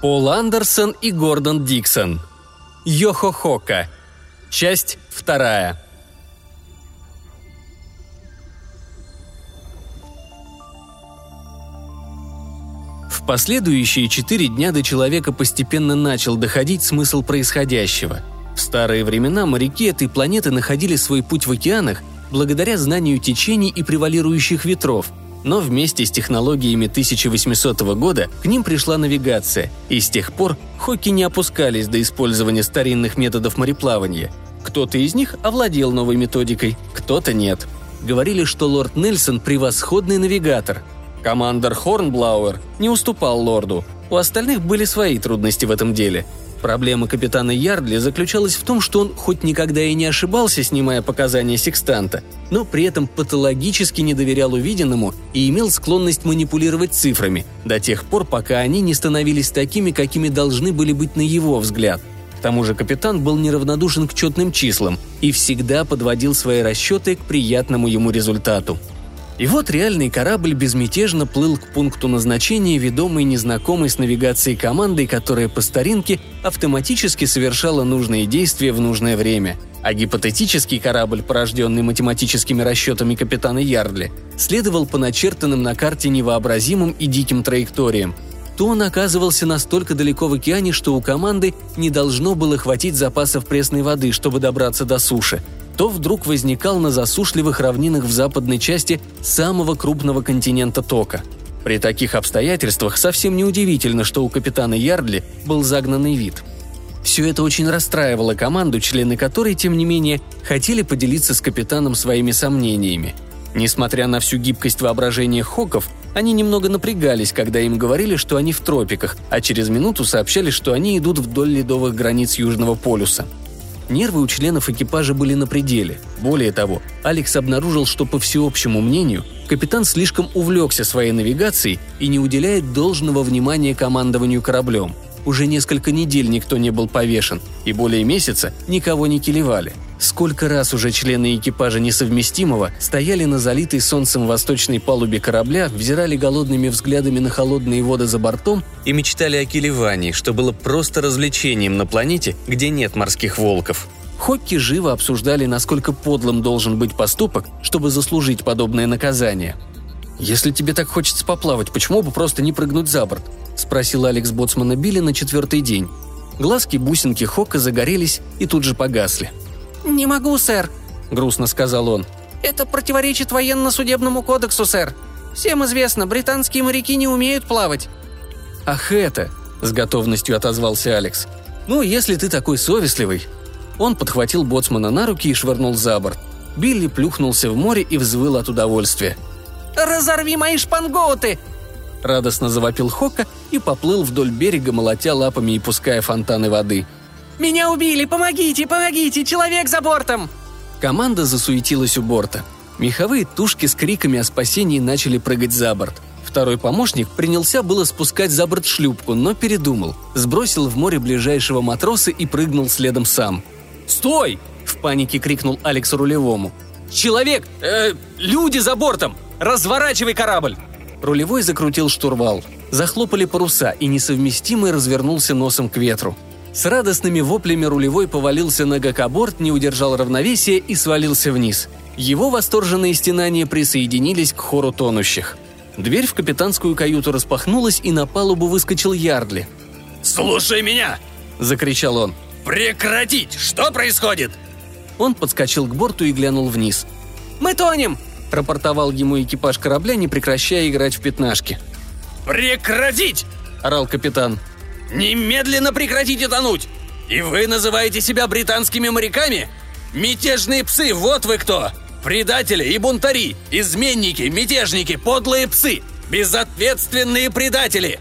Пол Андерсон и Гордон Диксон. Йохохока. Часть вторая. В последующие четыре дня до человека постепенно начал доходить смысл происходящего. В старые времена моряки этой планеты находили свой путь в океанах благодаря знанию течений и превалирующих ветров, но вместе с технологиями 1800 года к ним пришла навигация, и с тех пор Хокки не опускались до использования старинных методов мореплавания. Кто-то из них овладел новой методикой, кто-то нет. Говорили, что лорд Нельсон – превосходный навигатор. Командор Хорнблауэр не уступал лорду. У остальных были свои трудности в этом деле – Проблема капитана Ярдли заключалась в том, что он хоть никогда и не ошибался, снимая показания секстанта, но при этом патологически не доверял увиденному и имел склонность манипулировать цифрами до тех пор, пока они не становились такими, какими должны были быть на его взгляд. К тому же капитан был неравнодушен к четным числам и всегда подводил свои расчеты к приятному ему результату – и вот реальный корабль безмятежно плыл к пункту назначения, ведомый незнакомой с навигацией командой, которая по старинке автоматически совершала нужные действия в нужное время. А гипотетический корабль, порожденный математическими расчетами капитана Ярдли, следовал по начертанным на карте невообразимым и диким траекториям. То он оказывался настолько далеко в океане, что у команды не должно было хватить запасов пресной воды, чтобы добраться до суши – то вдруг возникал на засушливых равнинах в западной части самого крупного континента Тока. При таких обстоятельствах совсем неудивительно, что у капитана Ярдли был загнанный вид. Все это очень расстраивало команду, члены которой, тем не менее, хотели поделиться с капитаном своими сомнениями. Несмотря на всю гибкость воображения Хоков, они немного напрягались, когда им говорили, что они в тропиках, а через минуту сообщали, что они идут вдоль ледовых границ Южного полюса – Нервы у членов экипажа были на пределе. Более того, Алекс обнаружил, что, по всеобщему мнению, капитан слишком увлекся своей навигацией и не уделяет должного внимания командованию кораблем. Уже несколько недель никто не был повешен, и более месяца никого не килевали – Сколько раз уже члены экипажа несовместимого стояли на залитой солнцем восточной палубе корабля, взирали голодными взглядами на холодные воды за бортом и мечтали о килевании, что было просто развлечением на планете, где нет морских волков. Хокки живо обсуждали, насколько подлым должен быть поступок, чтобы заслужить подобное наказание. «Если тебе так хочется поплавать, почему бы просто не прыгнуть за борт?» – спросил Алекс Боцмана Билли на четвертый день. Глазки бусинки Хока загорелись и тут же погасли – «Не могу, сэр», — грустно сказал он. «Это противоречит военно-судебному кодексу, сэр. Всем известно, британские моряки не умеют плавать». «Ах это!» — с готовностью отозвался Алекс. «Ну, если ты такой совестливый». Он подхватил боцмана на руки и швырнул за борт. Билли плюхнулся в море и взвыл от удовольствия. «Разорви мои шпангоуты!» Радостно завопил Хока и поплыл вдоль берега, молотя лапами и пуская фонтаны воды – «Меня убили! Помогите! Помогите! Человек за бортом!» Команда засуетилась у борта. Меховые тушки с криками о спасении начали прыгать за борт. Второй помощник принялся было спускать за борт шлюпку, но передумал. Сбросил в море ближайшего матроса и прыгнул следом сам. «Стой!» – в панике крикнул Алекс рулевому. «Человек! Э, люди за бортом! Разворачивай корабль!» Рулевой закрутил штурвал. Захлопали паруса, и несовместимый развернулся носом к ветру. С радостными воплями рулевой повалился на гакоборт, не удержал равновесия и свалился вниз. Его восторженные стенания присоединились к хору тонущих. Дверь в капитанскую каюту распахнулась, и на палубу выскочил Ярдли. «Слушай меня!» – закричал он. «Прекратить! Что происходит?» Он подскочил к борту и глянул вниз. «Мы тонем!» – рапортовал ему экипаж корабля, не прекращая играть в пятнашки. «Прекратить!» – орал капитан. Немедленно прекратите тонуть! И вы называете себя британскими моряками? Мятежные псы, вот вы кто! Предатели и бунтари, изменники, мятежники, подлые псы, безответственные предатели!»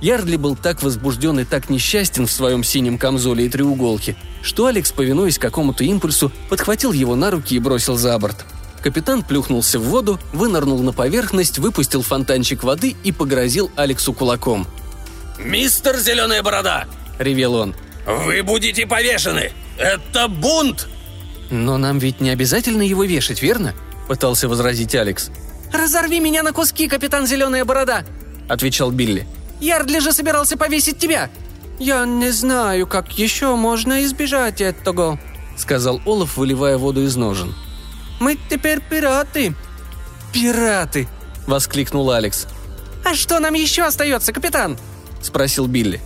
Ярдли был так возбужден и так несчастен в своем синем камзоле и треуголке, что Алекс, повинуясь какому-то импульсу, подхватил его на руки и бросил за борт. Капитан плюхнулся в воду, вынырнул на поверхность, выпустил фонтанчик воды и погрозил Алексу кулаком – «Мистер Зеленая Борода!» – ревел он. «Вы будете повешены! Это бунт!» «Но нам ведь не обязательно его вешать, верно?» – пытался возразить Алекс. «Разорви меня на куски, капитан Зеленая Борода!» – отвечал Билли. Ярдли же собирался повесить тебя!» «Я не знаю, как еще можно избежать этого», — сказал Олаф, выливая воду из ножен. «Мы теперь пираты». «Пираты!» — воскликнул Алекс. «А что нам еще остается, капитан?» — спросил Билли.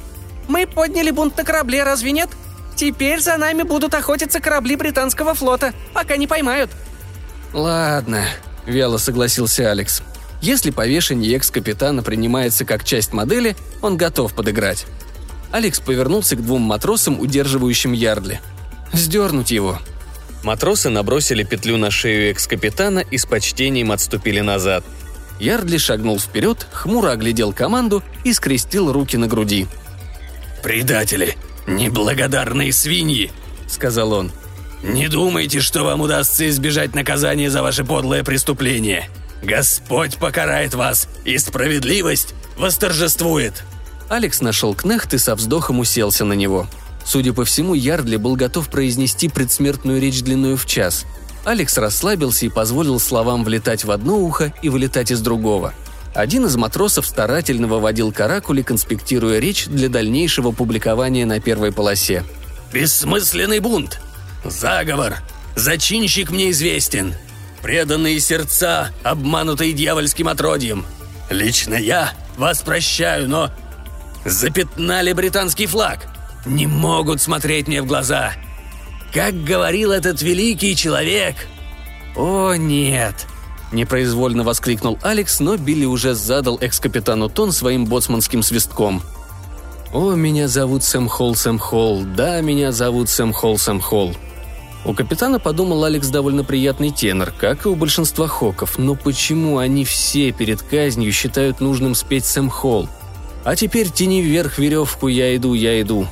«Мы подняли бунт на корабле, разве нет? Теперь за нами будут охотиться корабли британского флота, пока не поймают». «Ладно», — вяло согласился Алекс. «Если повешение экс-капитана принимается как часть модели, он готов подыграть». Алекс повернулся к двум матросам, удерживающим Ярдли. «Сдернуть его». Матросы набросили петлю на шею экс-капитана и с почтением отступили назад. Ярдли шагнул вперед, хмуро оглядел команду и скрестил руки на груди. «Предатели! Неблагодарные свиньи!» — сказал он. «Не думайте, что вам удастся избежать наказания за ваше подлое преступление. Господь покарает вас, и справедливость восторжествует!» Алекс нашел кнехт и со вздохом уселся на него. Судя по всему, Ярдли был готов произнести предсмертную речь длиною в час. Алекс расслабился и позволил словам влетать в одно ухо и вылетать из другого. Один из матросов старательно выводил каракули, конспектируя речь для дальнейшего публикования на первой полосе. «Бессмысленный бунт! Заговор! Зачинщик мне известен! Преданные сердца, обманутые дьявольским отродьем! Лично я вас прощаю, но запятнали британский флаг. Не могут смотреть мне в глаза. Как говорил этот великий человек. О, нет!» Непроизвольно воскликнул Алекс, но Билли уже задал экс-капитану тон своим боцманским свистком. «О, меня зовут Сэм Холл, Сэм Холл, да, меня зовут Сэм Холл, Сэм Холл». У капитана подумал Алекс довольно приятный тенор, как и у большинства хоков, но почему они все перед казнью считают нужным спеть Сэм Холл? А теперь тяни вверх веревку, я иду, я иду.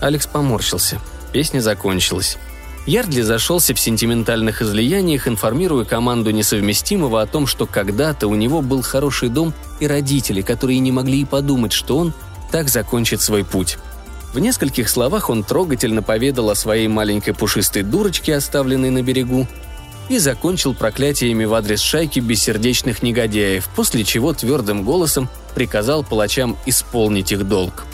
Алекс поморщился. Песня закончилась. Ярдли зашелся в сентиментальных излияниях, информируя команду несовместимого о том, что когда-то у него был хороший дом и родители, которые не могли и подумать, что он так закончит свой путь. В нескольких словах он трогательно поведал о своей маленькой пушистой дурочке, оставленной на берегу, и закончил проклятиями в адрес шайки бессердечных негодяев, после чего твердым голосом приказал палачам исполнить их долг.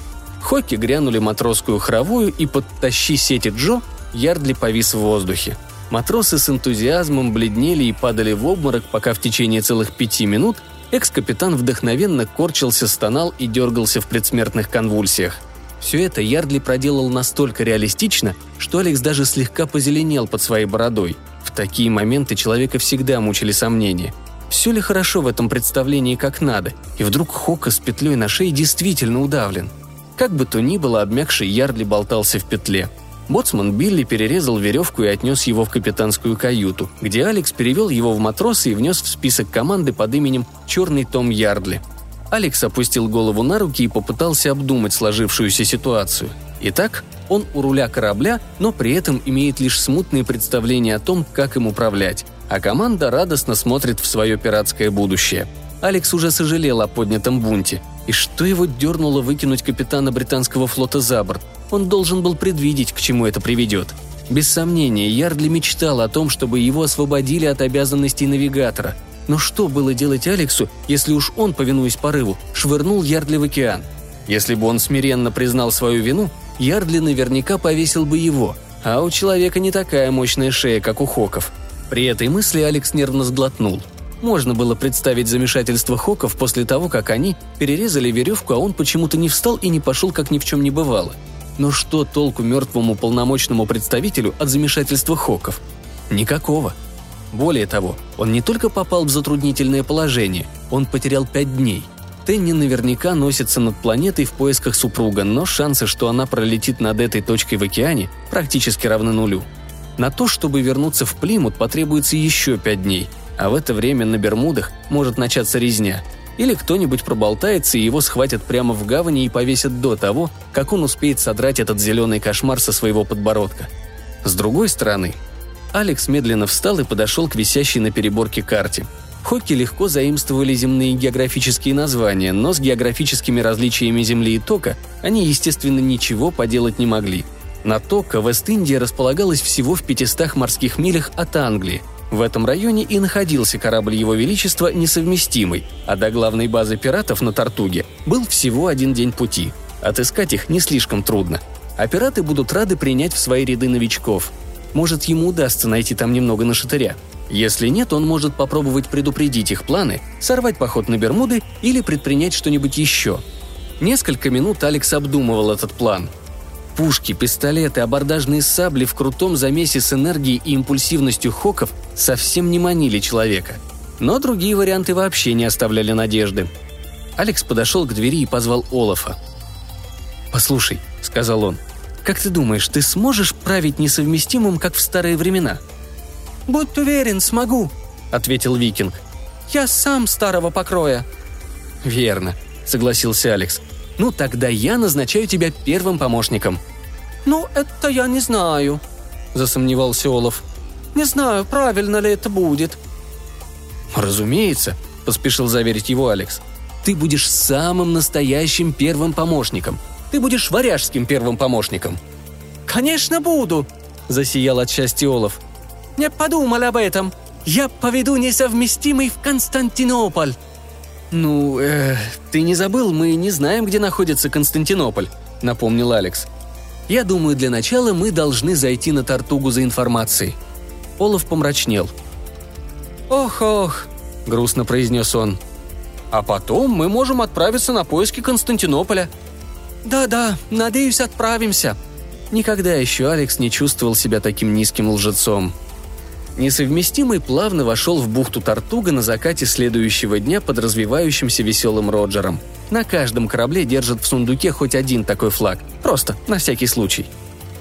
Хокки грянули матросскую хоровую, и подтащи сети Джо Ярдли повис в воздухе. Матросы с энтузиазмом бледнели и падали в обморок, пока в течение целых пяти минут экс-капитан вдохновенно корчился, стонал и дергался в предсмертных конвульсиях. Все это Ярдли проделал настолько реалистично, что Алекс даже слегка позеленел под своей бородой. В такие моменты человека всегда мучили сомнения. Все ли хорошо в этом представлении как надо, и вдруг Хока с петлей на шее действительно удавлен. Как бы то ни было, обмякший Ярдли болтался в петле. Боцман Билли перерезал веревку и отнес его в капитанскую каюту, где Алекс перевел его в матросы и внес в список команды под именем «Черный Том Ярдли». Алекс опустил голову на руки и попытался обдумать сложившуюся ситуацию. Итак, он у руля корабля, но при этом имеет лишь смутные представления о том, как им управлять, а команда радостно смотрит в свое пиратское будущее. Алекс уже сожалел о поднятом бунте. И что его дернуло выкинуть капитана британского флота за борт? Он должен был предвидеть, к чему это приведет. Без сомнения, Ярдли мечтал о том, чтобы его освободили от обязанностей навигатора – но что было делать Алексу, если уж он, повинуясь порыву, швырнул Ярдли в океан? Если бы он смиренно признал свою вину, Ярдли наверняка повесил бы его, а у человека не такая мощная шея, как у Хоков. При этой мысли Алекс нервно сглотнул. Можно было представить замешательство Хоков после того, как они перерезали веревку, а он почему-то не встал и не пошел, как ни в чем не бывало. Но что толку мертвому полномочному представителю от замешательства Хоков? Никакого. Более того, он не только попал в затруднительное положение, он потерял пять дней. Тенни наверняка носится над планетой в поисках супруга, но шансы, что она пролетит над этой точкой в океане, практически равны нулю. На то, чтобы вернуться в Плимут, потребуется еще пять дней, а в это время на Бермудах может начаться резня. Или кто-нибудь проболтается, и его схватят прямо в гавани и повесят до того, как он успеет содрать этот зеленый кошмар со своего подбородка. С другой стороны, Алекс медленно встал и подошел к висящей на переборке карте. Хокки легко заимствовали земные географические названия, но с географическими различиями Земли и Тока они, естественно, ничего поделать не могли. На Тока Вест-Индия располагалась всего в 500 морских милях от Англии, В этом районе и находился корабль Его Величества несовместимый, а до главной базы пиратов на Тартуге был всего один день пути. Отыскать их не слишком трудно. А пираты будут рады принять в свои ряды новичков. Может, ему удастся найти там немного на шатыря. Если нет, он может попробовать предупредить их планы, сорвать поход на Бермуды или предпринять что-нибудь еще. Несколько минут Алекс обдумывал этот план – Пушки, пистолеты, абордажные сабли в крутом замесе с энергией и импульсивностью хоков совсем не манили человека. Но другие варианты вообще не оставляли надежды. Алекс подошел к двери и позвал Олафа. «Послушай», — сказал он, — «как ты думаешь, ты сможешь править несовместимым, как в старые времена?» «Будь уверен, смогу», — ответил Викинг. «Я сам старого покроя». «Верно», — согласился Алекс. Ну, тогда я назначаю тебя первым помощником». «Ну, это я не знаю», – засомневался Олаф. «Не знаю, правильно ли это будет». «Разумеется», – поспешил заверить его Алекс. «Ты будешь самым настоящим первым помощником. Ты будешь варяжским первым помощником». «Конечно буду», – засиял от счастья Олаф. «Не подумал об этом. Я поведу несовместимый в Константинополь». «Ну, э, ты не забыл, мы не знаем, где находится Константинополь», — напомнил Алекс. «Я думаю, для начала мы должны зайти на Тартугу за информацией». Олаф помрачнел. «Ох-ох», — грустно произнес он. «А потом мы можем отправиться на поиски Константинополя». «Да-да, надеюсь, отправимся». Никогда еще Алекс не чувствовал себя таким низким лжецом. Несовместимый плавно вошел в бухту Тартуга на закате следующего дня под развивающимся веселым Роджером. На каждом корабле держат в сундуке хоть один такой флаг. Просто, на всякий случай.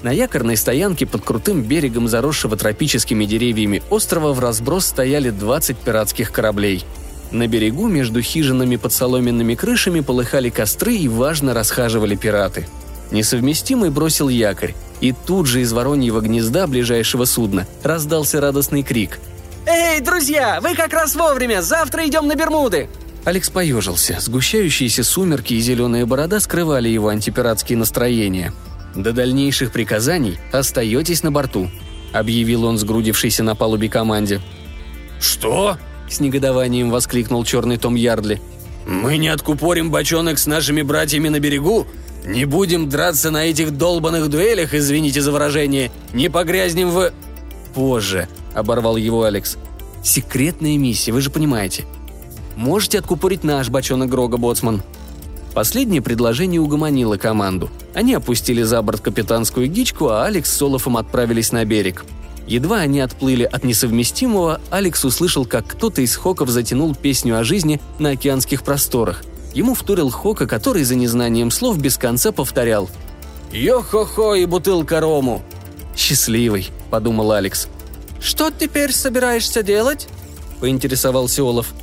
На якорной стоянке под крутым берегом заросшего тропическими деревьями острова в разброс стояли 20 пиратских кораблей. На берегу между хижинами под соломенными крышами полыхали костры и важно расхаживали пираты – Несовместимый бросил якорь, и тут же из вороньего гнезда ближайшего судна раздался радостный крик. «Эй, друзья, вы как раз вовремя! Завтра идем на Бермуды!» Алекс поежился. Сгущающиеся сумерки и зеленая борода скрывали его антипиратские настроения. «До дальнейших приказаний остаетесь на борту», — объявил он сгрудившейся на палубе команде. «Что?» — с негодованием воскликнул черный Том Ярдли. «Мы не откупорим бочонок с нашими братьями на берегу? Не будем драться на этих долбанных дуэлях, извините за выражение. Не погрязнем в...» «Позже», — оборвал его Алекс. «Секретная миссия, вы же понимаете. Можете откупорить наш бочонок Грога, боцман». Последнее предложение угомонило команду. Они опустили за борт капитанскую гичку, а Алекс с Олафом отправились на берег. Едва они отплыли от несовместимого, Алекс услышал, как кто-то из хоков затянул песню о жизни на океанских просторах. Ему вторил Хока, который за незнанием слов без конца повторял «Йо-хо-хо и бутылка рому!» «Счастливый», — подумал Алекс. «Что теперь собираешься делать?» — поинтересовался Олаф.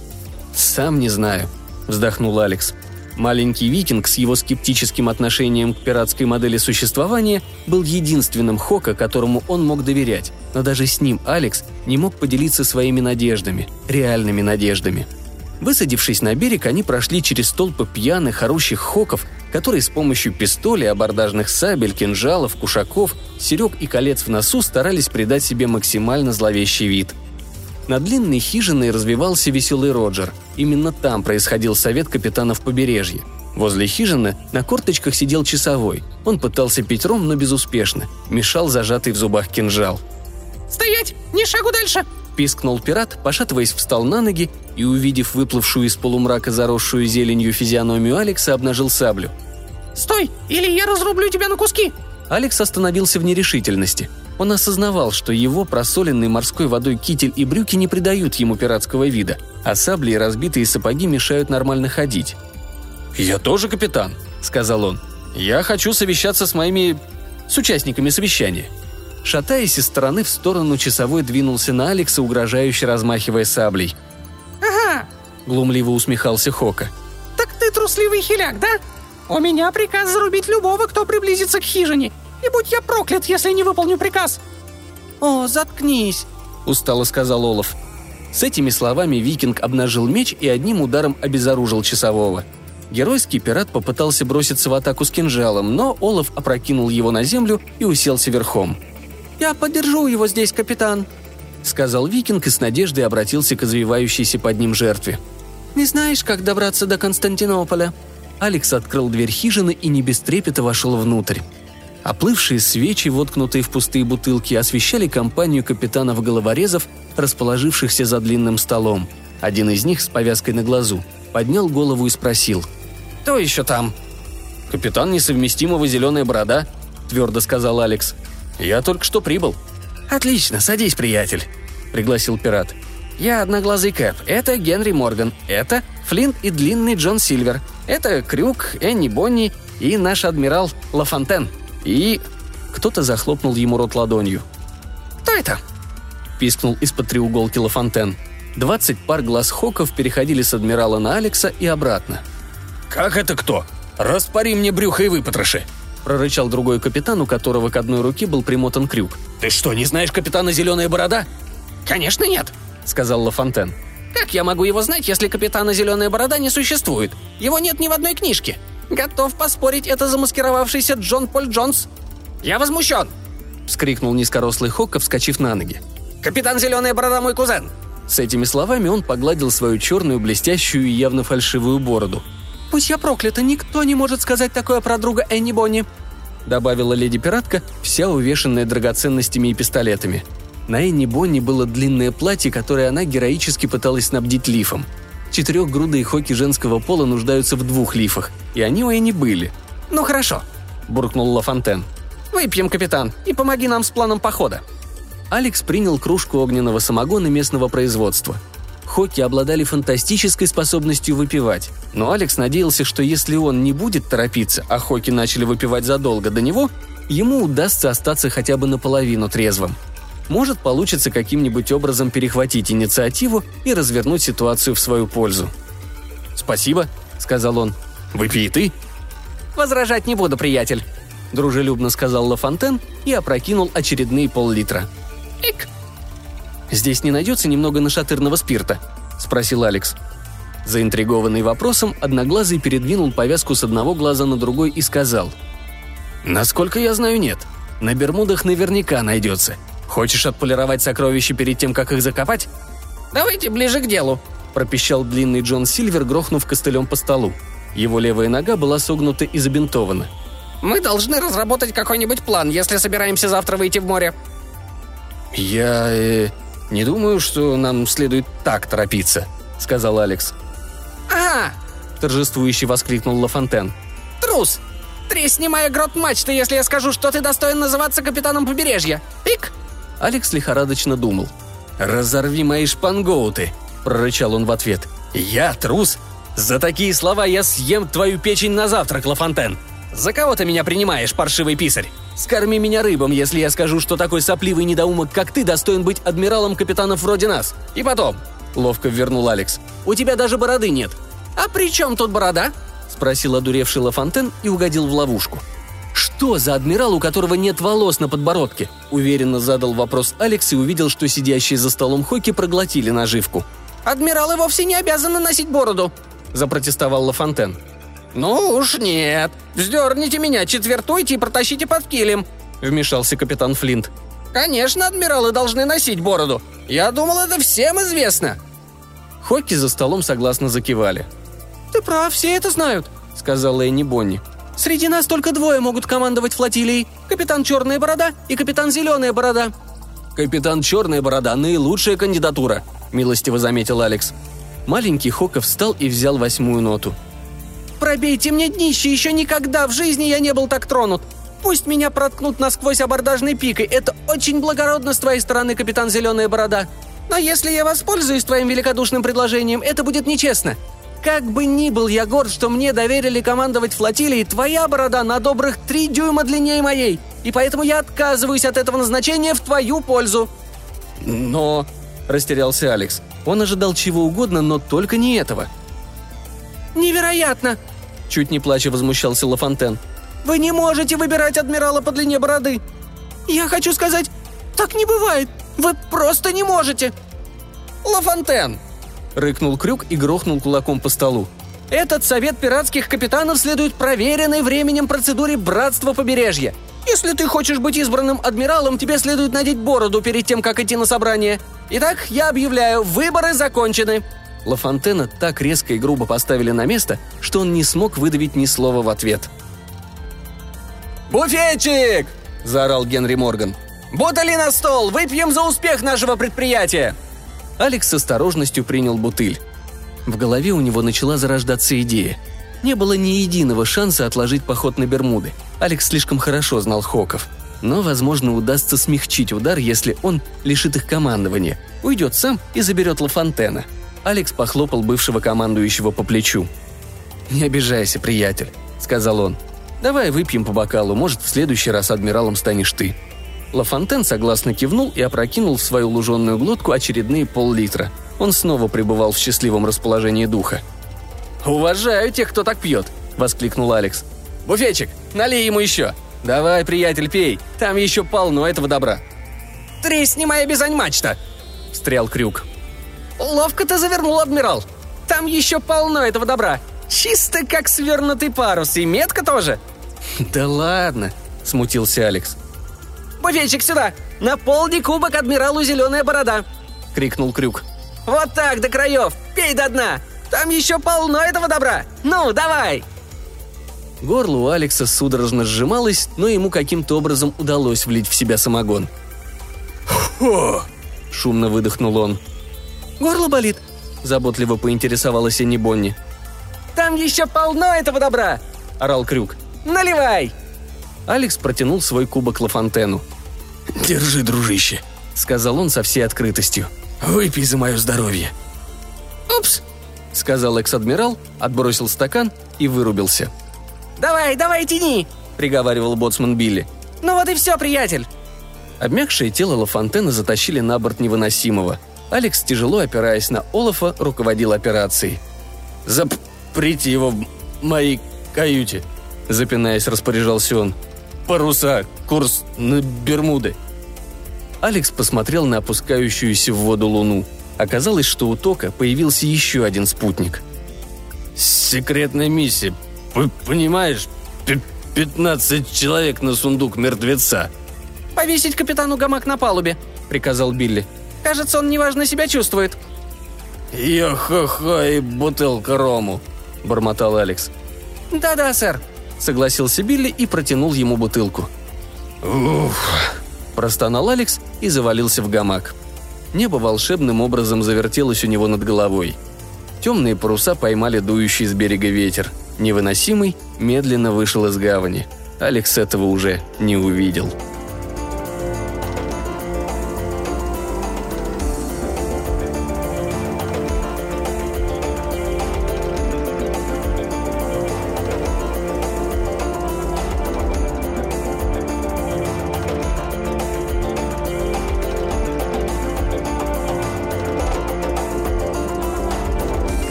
«Сам не знаю», — вздохнул Алекс. Маленький викинг с его скептическим отношением к пиратской модели существования был единственным Хока, которому он мог доверять, но даже с ним Алекс не мог поделиться своими надеждами, реальными надеждами — Высадившись на берег, они прошли через толпы пьяных, орущих хоков, которые с помощью пистолей, абордажных сабель, кинжалов, кушаков, серег и колец в носу старались придать себе максимально зловещий вид. На длинной хижиной развивался веселый Роджер. Именно там происходил совет капитанов побережья. Возле хижины на корточках сидел часовой. Он пытался пить ром, но безуспешно. Мешал зажатый в зубах кинжал. «Стоять! Ни шагу дальше!» Пискнул пират, пошатываясь встал на ноги и, увидев выплывшую из полумрака заросшую зеленью физиономию Алекса, обнажил саблю. «Стой, или я разрублю тебя на куски!» Алекс остановился в нерешительности. Он осознавал, что его просоленный морской водой китель и брюки не придают ему пиратского вида, а сабли и разбитые сапоги мешают нормально ходить. «Я тоже капитан», — сказал он. «Я хочу совещаться с моими... с участниками совещания». Шатаясь из стороны в сторону, часовой двинулся на Алекса, угрожающе размахивая саблей. «Ага!» – глумливо усмехался Хока. «Так ты трусливый хиляк, да? У меня приказ зарубить любого, кто приблизится к хижине. И будь я проклят, если не выполню приказ!» «О, заткнись!» – устало сказал Олаф. С этими словами викинг обнажил меч и одним ударом обезоружил часового. Геройский пират попытался броситься в атаку с кинжалом, но Олаф опрокинул его на землю и уселся верхом – «Я подержу его здесь, капитан». сказал викинг и с надеждой обратился к извивающейся под ним жертве. «Не знаешь, как добраться до Константинополя?» Алекс открыл дверь хижины и не без трепета вошел внутрь. Оплывшие свечи, воткнутые в пустые бутылки, освещали компанию капитанов-головорезов, расположившихся за длинным столом. Один из них с повязкой на глазу поднял голову и спросил. «Кто еще там?» «Капитан несовместимого «Зеленая борода», — твердо сказал Алекс. «Я только что прибыл». «Отлично, садись, приятель», — пригласил пират. «Я одноглазый Кэп, это Генри Морган, это Флинт и длинный Джон Сильвер, это Крюк, Энни Бонни и наш адмирал Лафонтен. И...» Кто-то захлопнул ему рот ладонью. «Кто это?» – пискнул из-под треуголки Лафонтен. Двадцать пар глаз Хоков переходили с адмирала на Алекса и обратно. «Как это кто? Распари мне брюхо и выпотроши!» – прорычал другой капитан, у которого к одной руке был примотан крюк. «Ты что, не знаешь капитана Зеленая Борода?» «Конечно нет», – сказал Лафонтен. «Как я могу его знать, если капитана Зеленая Борода не существует? Его нет ни в одной книжке. Готов поспорить, это замаскировавшийся Джон Поль Джонс. Я возмущен!» — вскрикнул низкорослый Хокка, вскочив на ноги. «Капитан Зеленая Борода мой кузен!» С этими словами он погладил свою черную, блестящую и явно фальшивую бороду. «Пусть я проклята, никто не может сказать такое про друга Энни Бонни!» добавила леди-пиратка, вся увешанная драгоценностями и пистолетами. На Энни Бонни было длинное платье, которое она героически пыталась снабдить лифом – Четырехгрудые хоки женского пола нуждаются в двух лифах, и они у Энни были. «Ну хорошо», – буркнул Лафонтен. «Выпьем, капитан, и помоги нам с планом похода». Алекс принял кружку огненного самогона местного производства. Хоки обладали фантастической способностью выпивать, но Алекс надеялся, что если он не будет торопиться, а Хоки начали выпивать задолго до него, ему удастся остаться хотя бы наполовину трезвым – может получится каким-нибудь образом перехватить инициативу и развернуть ситуацию в свою пользу. «Спасибо», — сказал он. «Выпей ты». «Возражать не буду, приятель», — дружелюбно сказал Лафонтен и опрокинул очередные пол-литра. «Ик!» «Здесь не найдется немного нашатырного спирта?» — спросил Алекс. Заинтригованный вопросом, Одноглазый передвинул повязку с одного глаза на другой и сказал. «Насколько я знаю, нет. На Бермудах наверняка найдется. Хочешь отполировать сокровища перед тем, как их закопать?» «Давайте ближе к делу», – пропищал длинный Джон Сильвер, грохнув костылем по столу. Его левая нога была согнута и забинтована. «Мы должны разработать какой-нибудь план, если собираемся завтра выйти в море». «Я... Э, не думаю, что нам следует так торопиться», — сказал Алекс. «Ага!» — торжествующе воскликнул Лафонтен. «Трус! Тресни моя грот мачты, если я скажу, что ты достоин называться капитаном побережья! Пик!» Алекс лихорадочно думал. «Разорви мои шпангоуты!» – прорычал он в ответ. «Я трус? За такие слова я съем твою печень на завтрак, Лафонтен! За кого ты меня принимаешь, паршивый писарь? Скорми меня рыбом, если я скажу, что такой сопливый недоумок, как ты, достоин быть адмиралом капитанов вроде нас. И потом...» – ловко вернул Алекс. «У тебя даже бороды нет». «А при чем тут борода?» – спросил одуревший Лафонтен и угодил в ловушку. «Что за адмирал, у которого нет волос на подбородке?» Уверенно задал вопрос Алекс и увидел, что сидящие за столом Хоки проглотили наживку. «Адмиралы вовсе не обязаны носить бороду», – запротестовал Лафонтен. «Ну уж нет. Вздерните меня, четвертуйте и протащите под килем», – вмешался капитан Флинт. «Конечно, адмиралы должны носить бороду. Я думал, это всем известно». Хоки за столом согласно закивали. «Ты прав, все это знают», — сказала Энни Бонни. Среди нас только двое могут командовать флотилией. Капитан Черная Борода и капитан Зеленая Борода». «Капитан Черная Борода – наилучшая кандидатура», – милостиво заметил Алекс. Маленький Хоков встал и взял восьмую ноту. «Пробейте мне днище, еще никогда в жизни я не был так тронут. Пусть меня проткнут насквозь абордажной пикой, это очень благородно с твоей стороны, капитан Зеленая Борода. Но если я воспользуюсь твоим великодушным предложением, это будет нечестно. Как бы ни был я горд, что мне доверили командовать флотилией, твоя борода на добрых три дюйма длиннее моей, и поэтому я отказываюсь от этого назначения в твою пользу». «Но...» – растерялся Алекс. Он ожидал чего угодно, но только не этого. «Невероятно!» – чуть не плача возмущался Лафонтен. «Вы не можете выбирать адмирала по длине бороды! Я хочу сказать, так не бывает! Вы просто не можете!» «Лафонтен!» – рыкнул Крюк и грохнул кулаком по столу. «Этот совет пиратских капитанов следует проверенной временем процедуре братства побережья. Если ты хочешь быть избранным адмиралом, тебе следует надеть бороду перед тем, как идти на собрание. Итак, я объявляю, выборы закончены». Лафонтена так резко и грубо поставили на место, что он не смог выдавить ни слова в ответ. «Буфетчик!» – заорал Генри Морган. «Бутыли на стол! Выпьем за успех нашего предприятия!» Алекс с осторожностью принял бутыль. В голове у него начала зарождаться идея. Не было ни единого шанса отложить поход на Бермуды. Алекс слишком хорошо знал Хоков. Но, возможно, удастся смягчить удар, если он лишит их командования, уйдет сам и заберет Лафонтена. Алекс похлопал бывшего командующего по плечу. «Не обижайся, приятель», — сказал он. «Давай выпьем по бокалу, может, в следующий раз адмиралом станешь ты». Лафонтен согласно кивнул и опрокинул в свою луженную глотку очередные пол-литра. Он снова пребывал в счастливом расположении духа. «Уважаю тех, кто так пьет!» – воскликнул Алекс. «Буфетчик, налей ему еще! Давай, приятель, пей, там еще полно этого добра!» «Тресни моя бизань-мачта!» – встрял Крюк. «Ловко ты завернул, адмирал! Там еще полно этого добра! Чисто как свернутый парус, и метка тоже!» «Да ладно!» – смутился Алекс. «Буфетчик, сюда! Наполни кубок адмиралу зеленая борода!» — крикнул Крюк. «Вот так, до краев! Пей до дна! Там еще полно этого добра! Ну, давай!» Горло у Алекса судорожно сжималось, но ему каким-то образом удалось влить в себя самогон. «Фу!» – шумно выдохнул он. «Горло болит?» – заботливо поинтересовалась Энни Бонни. «Там еще полно этого добра!» – орал Крюк. «Наливай!» Алекс протянул свой кубок Лафонтену. «Держи, дружище», — сказал он со всей открытостью. «Выпей за мое здоровье». «Упс», — сказал экс-адмирал, отбросил стакан и вырубился. «Давай, давай, тяни!» — приговаривал боцман Билли. «Ну вот и все, приятель!» Обмякшее тело Лафонтена затащили на борт невыносимого. Алекс, тяжело опираясь на Олафа, руководил операцией. «Заприте его в моей каюте», — запинаясь, распоряжался он паруса, курс на Бермуды». Алекс посмотрел на опускающуюся в воду луну. Оказалось, что у Тока появился еще один спутник. «Секретная миссия. П понимаешь? П 15 человек на сундук мертвеца». «Повесить капитану гамак на палубе», — приказал Билли. «Кажется, он неважно себя чувствует». «Йо-хо-хо и бутылка рому», — бормотал Алекс. «Да-да, сэр», согласился Билли и протянул ему бутылку. «Уф!» – простонал Алекс и завалился в гамак. Небо волшебным образом завертелось у него над головой. Темные паруса поймали дующий с берега ветер. Невыносимый медленно вышел из гавани. Алекс этого уже не увидел. –